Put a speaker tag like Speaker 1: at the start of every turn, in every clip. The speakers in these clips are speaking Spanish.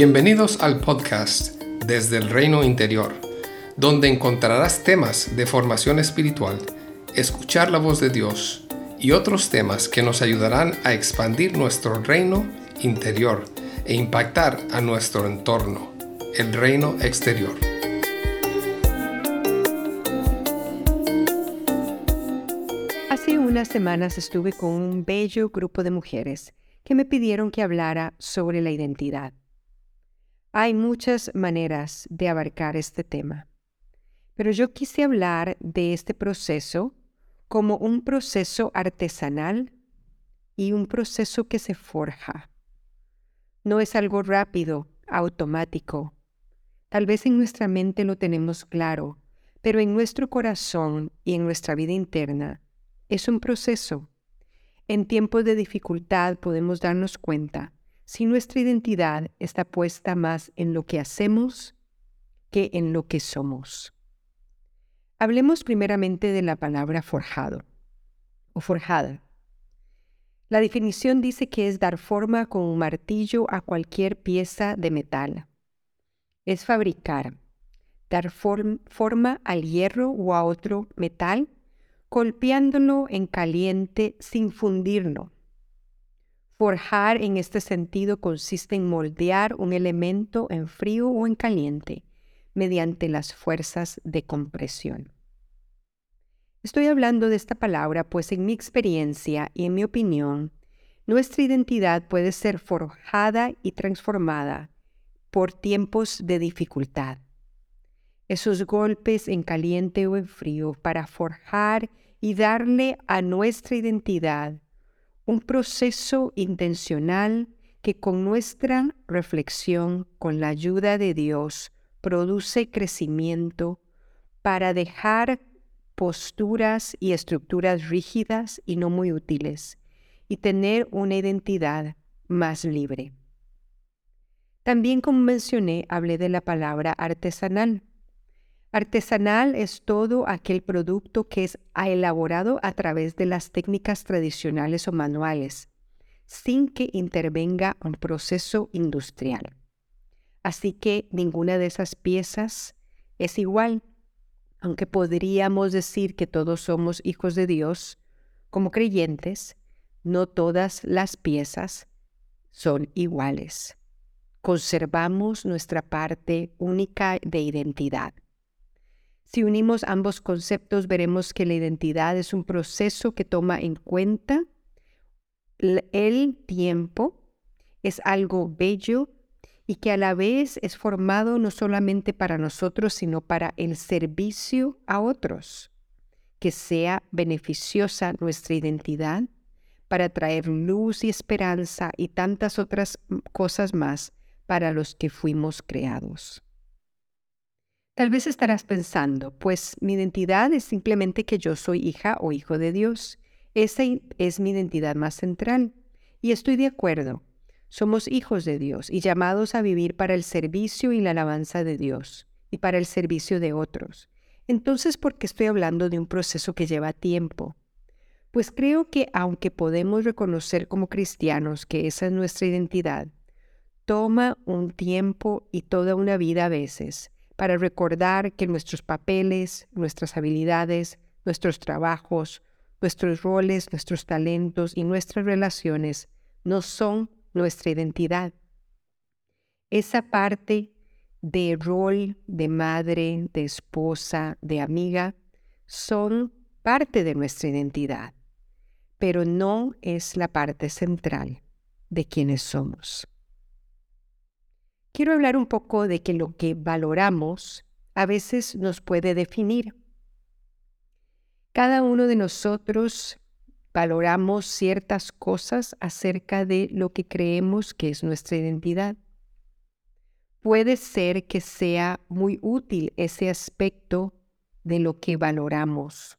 Speaker 1: Bienvenidos al podcast Desde el Reino Interior, donde encontrarás temas de formación espiritual, escuchar la voz de Dios y otros temas que nos ayudarán a expandir nuestro reino interior e impactar a nuestro entorno, el reino exterior.
Speaker 2: Hace unas semanas estuve con un bello grupo de mujeres que me pidieron que hablara sobre la identidad. Hay muchas maneras de abarcar este tema, pero yo quise hablar de este proceso como un proceso artesanal y un proceso que se forja. No es algo rápido, automático. Tal vez en nuestra mente lo tenemos claro, pero en nuestro corazón y en nuestra vida interna es un proceso. En tiempos de dificultad podemos darnos cuenta si nuestra identidad está puesta más en lo que hacemos que en lo que somos. Hablemos primeramente de la palabra forjado o forjada. La definición dice que es dar forma con un martillo a cualquier pieza de metal. Es fabricar, dar forma al hierro o a otro metal, golpeándolo en caliente sin fundirlo Forjar en este sentido consiste en moldear un elemento en frío o en caliente mediante las fuerzas de compresión. Estoy hablando de esta palabra pues en mi experiencia y en mi opinión, nuestra identidad puede ser forjada y transformada por tiempos de dificultad. Esos golpes en caliente o en frío para forjar y darle a nuestra identidad un proceso intencional que con nuestra reflexión, con la ayuda de Dios, produce crecimiento para dejar posturas y estructuras rígidas y no muy útiles y tener una identidad más libre. También, como mencioné, hablé de la palabra artesanal. Artesanal es todo aquel producto que es elaborado a través de las técnicas tradicionales o manuales, sin que intervenga un proceso industrial. Así que ninguna de esas piezas es igual, aunque podríamos decir que todos somos hijos de Dios, como creyentes, no todas las piezas son iguales. Conservamos nuestra parte única de identidad. Si unimos ambos conceptos, veremos que la identidad es un proceso que toma en cuenta el tiempo, es algo bello y que a la vez es formado no solamente para nosotros, sino para el servicio a otros, que sea beneficiosa nuestra identidad para traer luz y esperanza y tantas otras cosas más para los que fuimos creados. Tal vez estarás pensando, pues mi identidad es simplemente que yo soy hija o hijo de Dios. Esa es mi identidad más central. Y estoy de acuerdo. Somos hijos de Dios y llamados a vivir para el servicio y la alabanza de Dios y para el servicio de otros. Entonces, ¿por qué estoy hablando de un proceso que lleva tiempo? Pues creo que aunque podemos reconocer como cristianos que esa es nuestra identidad, toma un tiempo y toda una vida a veces para recordar que nuestros papeles, nuestras habilidades, nuestros trabajos, nuestros roles, nuestros talentos y nuestras relaciones no son nuestra identidad. Esa parte de rol de madre, de esposa, de amiga, son parte de nuestra identidad, pero no es la parte central de quienes somos quiero hablar un poco de que lo que valoramos a veces nos puede definir. Cada uno de nosotros valoramos ciertas cosas acerca de lo que creemos que es nuestra identidad. Puede ser que sea muy útil ese aspecto de lo que valoramos,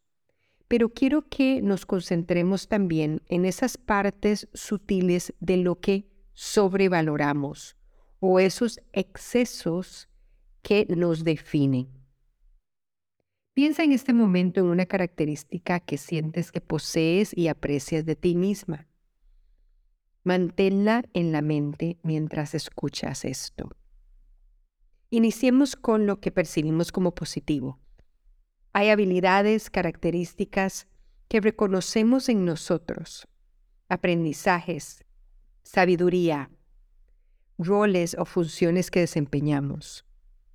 Speaker 2: pero quiero que nos concentremos también en esas partes sutiles de lo que sobrevaloramos o esos excesos que nos definen. Piensa en este momento en una característica que sientes que posees y aprecias de ti misma. Manténla en la mente mientras escuchas esto. Iniciemos con lo que percibimos como positivo. Hay habilidades, características que reconocemos en nosotros, aprendizajes, sabiduría, roles o funciones que desempeñamos,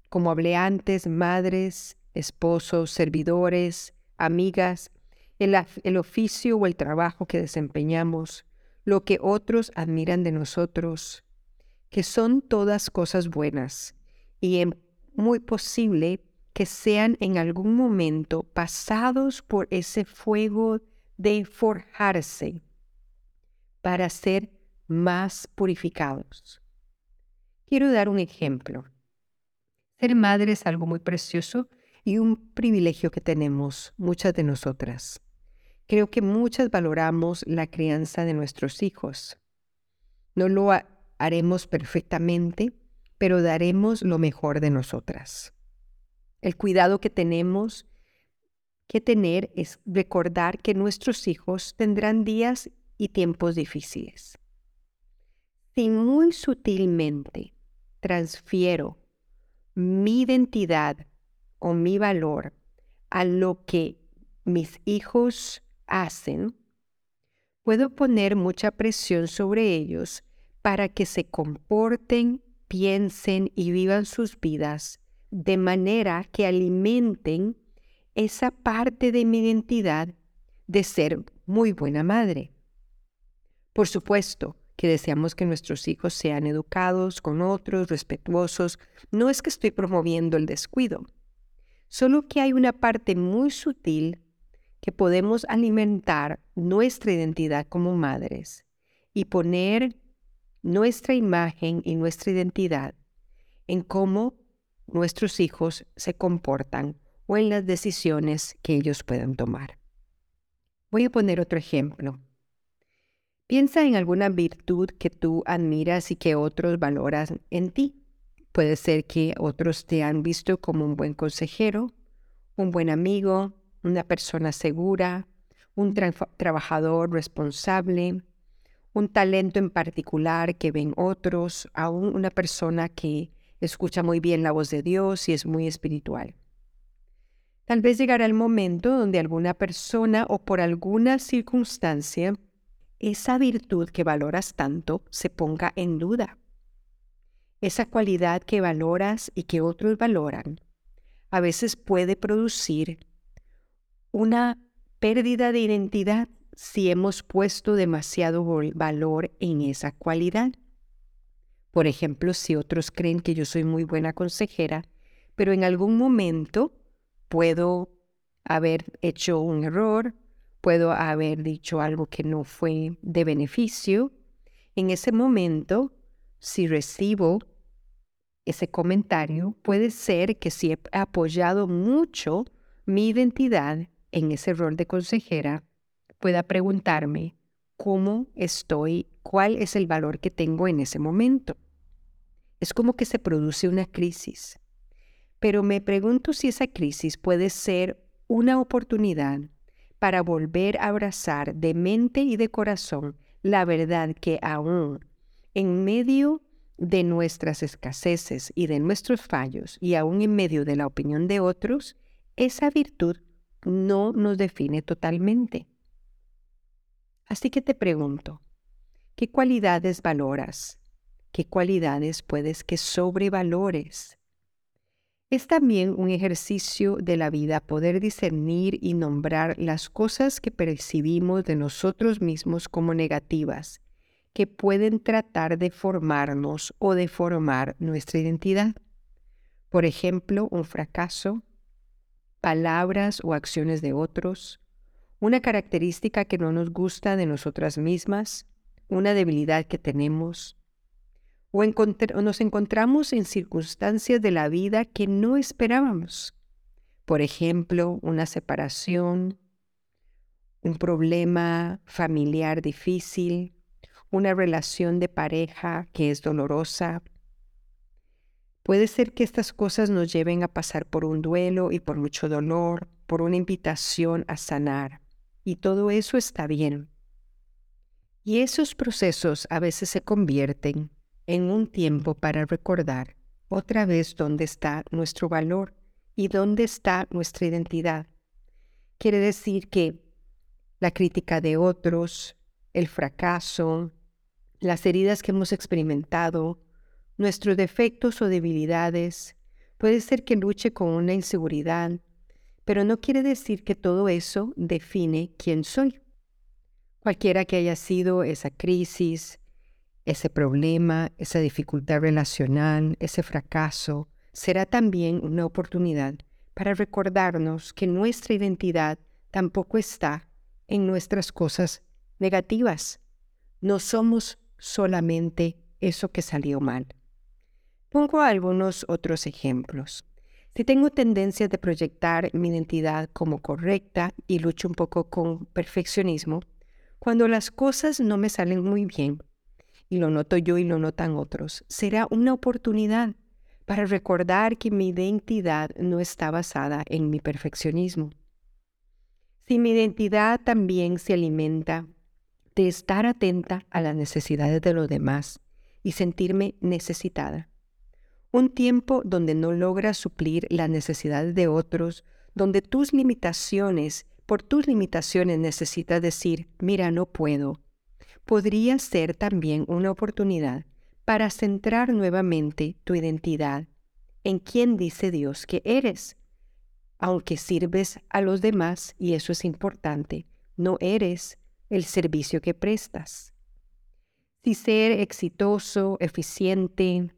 Speaker 2: como hablé antes, madres, esposos, servidores, amigas, el, el, oficio o el trabajo que desempeñamos, lo que otros admiran de nosotros, que son todas cosas buenas y es muy posible que sean en algún momento pasados por ese fuego de forjarse para ser más purificados. Quiero dar un ejemplo. Ser madre es algo muy precioso y un privilegio que tenemos muchas de nosotras. Creo que muchas valoramos la crianza de nuestros hijos. No lo haremos perfectamente, pero daremos lo mejor de nosotras. El cuidado que tenemos que tener es recordar que nuestros hijos tendrán días y tiempos difíciles. Si muy sutilmente transfiero mi identidad o mi valor a lo que mis hijos hacen, puedo poner mucha presión sobre ellos para que se comporten piensen y vivan sus vidas de manera que alimenten esa parte de mi identidad de ser muy buena madre. Por supuesto que deseamos que nuestros hijos sean educados con otros, respetuosos. No es que estoy promoviendo el descuido, solo que hay una parte muy sutil que podemos alimentar nuestra identidad como madres y poner nuestra imagen y nuestra identidad en cómo nuestros hijos se comportan o en las decisiones que ellos puedan tomar. Voy a poner otro ejemplo. Piensa en alguna virtud que tú admiras y que otros valoran en ti. Puede ser que otros te han visto como un buen consejero, un buen amigo, una persona segura, un trabajador responsable, un talento en particular que ven otros, aún una persona que escucha muy bien la voz de Dios y es muy espiritual. Tal vez llegará el momento donde alguna persona o por alguna circunstancia esa virtud que valoras tanto se ponga en duda. Esa cualidad que valoras y que otros valoran a veces puede producir una pérdida de identidad si hemos puesto demasiado valor en esa cualidad. Por ejemplo, si otros creen que yo soy muy buena consejera, pero en algún momento puedo haber hecho un error, puedo haber dicho algo que no fue de beneficio, en ese momento, si recibo ese comentario, puede ser que si he apoyado mucho mi identidad en ese rol de consejera, pueda preguntarme cómo estoy, cuál es el valor que tengo en ese momento. Es como que se produce una crisis. Pero me pregunto si esa crisis puede ser una oportunidad para volver a abrazar de mente y de corazón la verdad que aún en medio de nuestras escaseces y de nuestros fallos y aún en medio de la opinión de otros, esa virtud no nos define totalmente. Así que te pregunto, ¿qué cualidades valoras? ¿Qué cualidades puedes que sobrevalores? Es también un ejercicio de la vida poder discernir y nombrar las cosas que percibimos de nosotros mismos como negativas, que pueden tratar de formarnos o de formar nuestra identidad. Por ejemplo, un fracaso, palabras o acciones de otros, una característica que no nos gusta de nosotras mismas, una debilidad que tenemos, o, nos encontramos en circunstancias de la vida que no esperábamos. Por ejemplo, una separación, un problema familiar difícil, una relación de pareja que es dolorosa. Puede ser que estas cosas nos lleven a pasar por un duelo y por mucho dolor, por una invitación a sanar y todo eso está bien. Y esos procesos a veces se convierten en un tiempo para recordar otra vez dónde está nuestro valor y dónde está nuestra identidad. Quiere decir que la crítica de otros, el fracaso, las heridas que hemos experimentado, nuestros defectos o debilidades, puede ser que luche con una inseguridad, pero no quiere decir que todo eso define quién soy. Cualquiera que haya sido esa crisis, ese problema, esa dificultad relacional, ese fracaso, será también una oportunidad para recordarnos que nuestra identidad tampoco está en nuestras cosas negativas. No somos solamente eso que salió mal. Pongo algunos otros ejemplos. Si tengo tendencia de proyectar mi identidad como correcta y lucho un poco con perfeccionismo, cuando las cosas no me salen muy bien, y lo noto yo y lo notan otros, será una oportunidad para recordar que mi identidad no está basada en mi perfeccionismo. Si mi identidad también se alimenta de estar atenta a las necesidades de los demás y sentirme necesitada. Un tiempo donde no logras suplir las necesidades de otros, donde tus limitaciones, por tus limitaciones necesitas decir, mira, no puedo, podría ser también una oportunidad para centrar nuevamente tu identidad en quién dice Dios que eres. Aunque sirves a los demás, y eso es importante, no eres el servicio que prestas. Si ser exitoso, eficiente,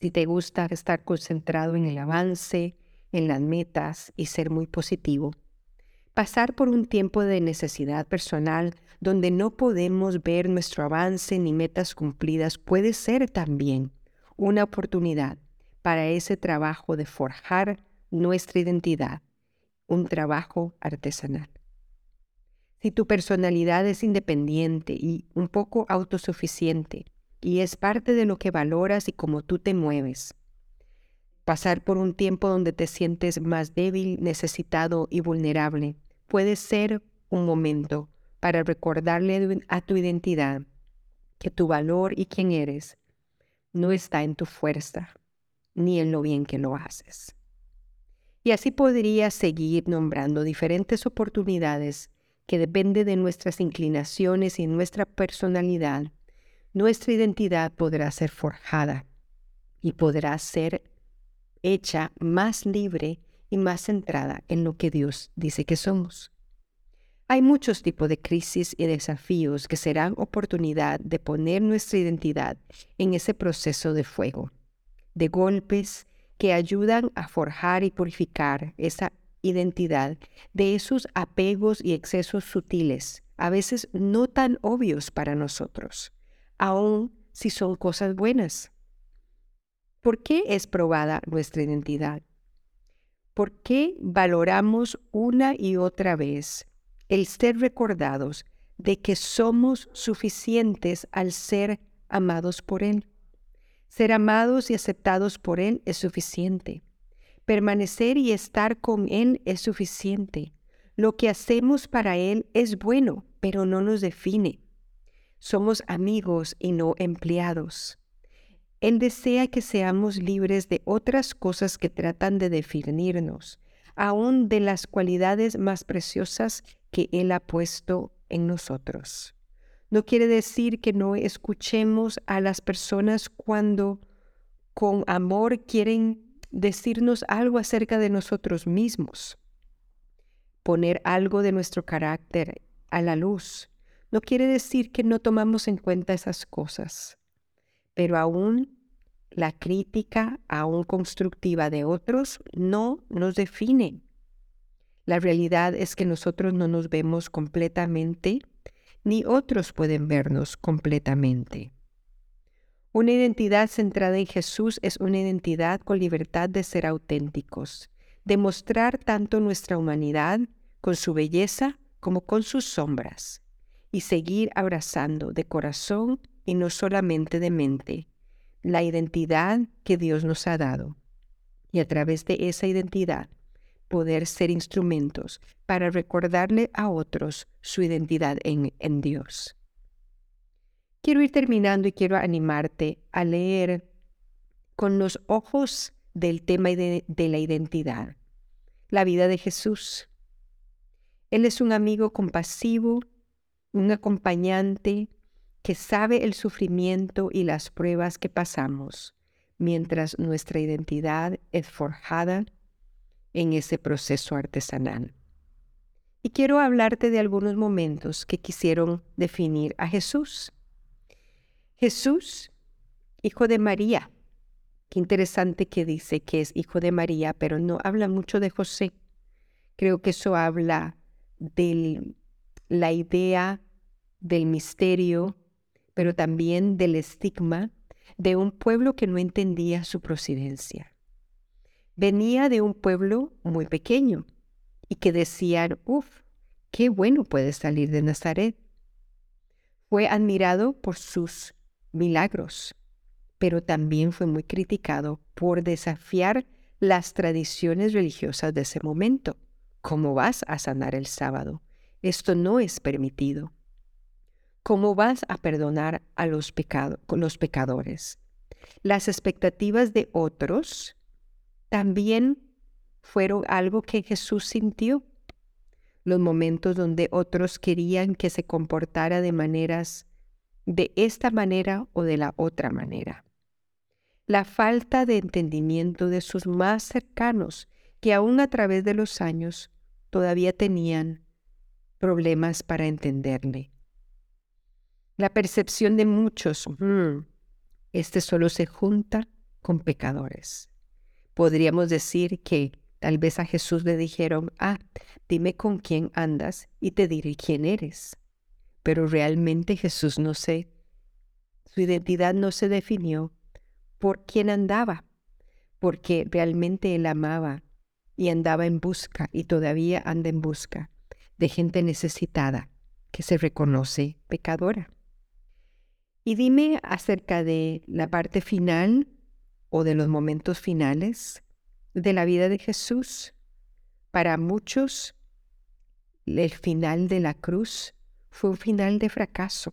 Speaker 2: si te gusta estar concentrado en el avance, en las metas y ser muy positivo, pasar por un tiempo de necesidad personal donde no podemos ver nuestro avance ni metas cumplidas puede ser también una oportunidad para ese trabajo de forjar nuestra identidad, un trabajo artesanal. Si tu personalidad es independiente y un poco autosuficiente y es parte de lo que valoras y cómo tú te mueves, pasar por un tiempo donde te sientes más débil, necesitado y vulnerable puede ser un momento para recordarle a tu identidad que tu valor y quién eres no está en tu fuerza ni en lo bien que lo haces. Y así podría seguir nombrando diferentes oportunidades que depende de nuestras inclinaciones y nuestra personalidad. Nuestra identidad podrá ser forjada y podrá ser hecha más libre y más centrada en lo que Dios dice que somos. Hay muchos tipos de crisis y desafíos que serán oportunidad de poner nuestra identidad en ese proceso de fuego, de golpes que ayudan a forjar y purificar esa identidad de esos apegos y excesos sutiles, a veces no tan obvios para nosotros, aun si son cosas buenas. ¿Por qué es probada nuestra identidad? ¿Por qué valoramos una y otra vez el ser recordados de que somos suficientes al ser amados por Él? Ser amados y aceptados por Él es suficiente. Permanecer y estar con Él es suficiente. Lo que hacemos para Él es bueno, pero no nos define. Somos amigos y no empleados. Él desea que seamos libres de otras cosas que tratan de definirnos, aún de las cualidades más preciosas que Él ha puesto en nosotros. No quiere decir que no escuchemos a las personas cuando con amor quieren decirnos algo acerca de nosotros mismos. Poner algo de nuestro carácter a la luz no quiere decir que no tomamos en cuenta esas cosas pero aún la crítica, aún constructiva de otros, no nos define. La realidad es que nosotros no nos vemos completamente, ni otros pueden vernos completamente. Una identidad centrada en Jesús es una identidad con libertad de ser auténticos, de mostrar tanto nuestra humanidad con su belleza como con sus sombras, y seguir abrazando de corazón y no solamente de mente, la identidad que Dios nos ha dado. Y a través de esa identidad poder ser instrumentos para recordarle a otros su identidad en, en Dios. quiero ir terminando y quiero animarte a leer con los ojos del tema de, de la identidad, la vida de Jesús. Él es un amigo compasivo, un acompañante que sabe el sufrimiento y las pruebas que pasamos mientras nuestra identidad es forjada en ese proceso artesanal. Y quiero hablarte de algunos momentos que quisieron definir a Jesús. Jesús, hijo de María. Qué interesante que dice que es hijo de María, pero no habla mucho de José. Creo que eso habla de la idea del misterio, pero también del estigma de un pueblo que no entendía su procedencia. Venía de un pueblo muy pequeño y que decían, uff, qué bueno puede salir de Nazaret. Fue admirado por sus milagros, pero también fue muy criticado por desafiar las tradiciones religiosas de ese momento. ¿Cómo vas a sanar el sábado? Esto no es permitido. ¿Cómo vas a perdonar a los, los pecadores? Las expectativas de otros también fueron algo que Jesús sintió. Los momentos donde otros querían que se comportara de maneras de esta manera o de la otra manera. La falta de entendimiento de sus más cercanos, que aún a través de los años todavía tenían problemas para entenderle. La percepción de muchos, mm, este solo se junta con pecadores. Podríamos decir que tal vez a Jesús le dijeron, ah, dime con quién andas y te diré quién eres pero realmente Jesús no sé, su identidad no se definió por quién andaba, porque realmente él amaba y andaba en busca y todavía anda en busca de gente necesitada que se reconoce pecadora. Y dime acerca de la parte final o de los momentos finales de la vida de Jesús. Para muchos, el final de la cruz fue un final de fracaso.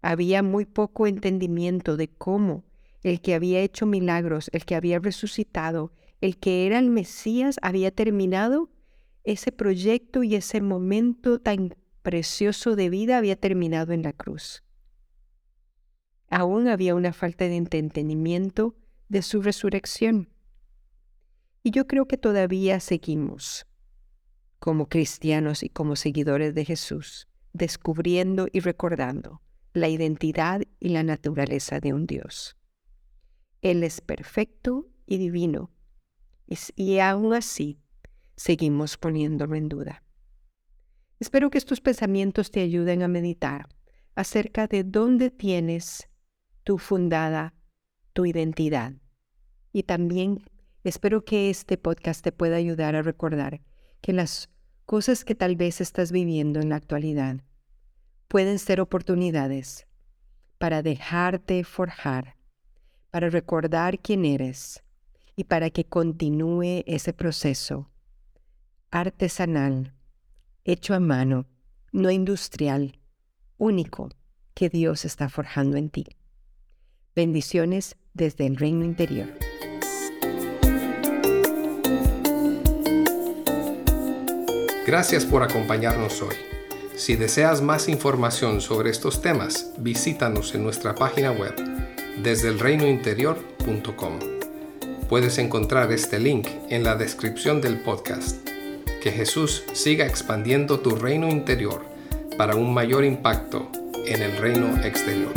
Speaker 2: Había muy poco entendimiento de cómo el que había hecho milagros, el que había resucitado, el que era el Mesías, había terminado ese proyecto y ese momento tan precioso de vida había terminado en la cruz. Aún había una falta de entendimiento de su resurrección. Y yo creo que todavía seguimos como cristianos y como seguidores de Jesús descubriendo y recordando la identidad y la naturaleza de un Dios. Él es perfecto y divino, y, aún así seguimos poniéndolo en duda. Espero que estos pensamientos te ayuden a meditar acerca de dónde tienes tu fundada tu identidad. Y también espero que este podcast te pueda ayudar a recordar que las cosas que tal vez estás viviendo en la actualidad pueden ser oportunidades para dejarte forjar, para recordar quién eres y para que continúe ese proceso artesanal, hecho a mano, no industrial, único que Dios está forjando en ti. Bendiciones desde el reino interior.
Speaker 1: Gracias por acompañarnos hoy. Si deseas más información sobre estos temas, visítanos en nuestra página web desde elreinointerior.com. Puedes encontrar este link en la descripción del podcast. Que Jesús siga expandiendo tu reino interior para un mayor impacto en el reino exterior.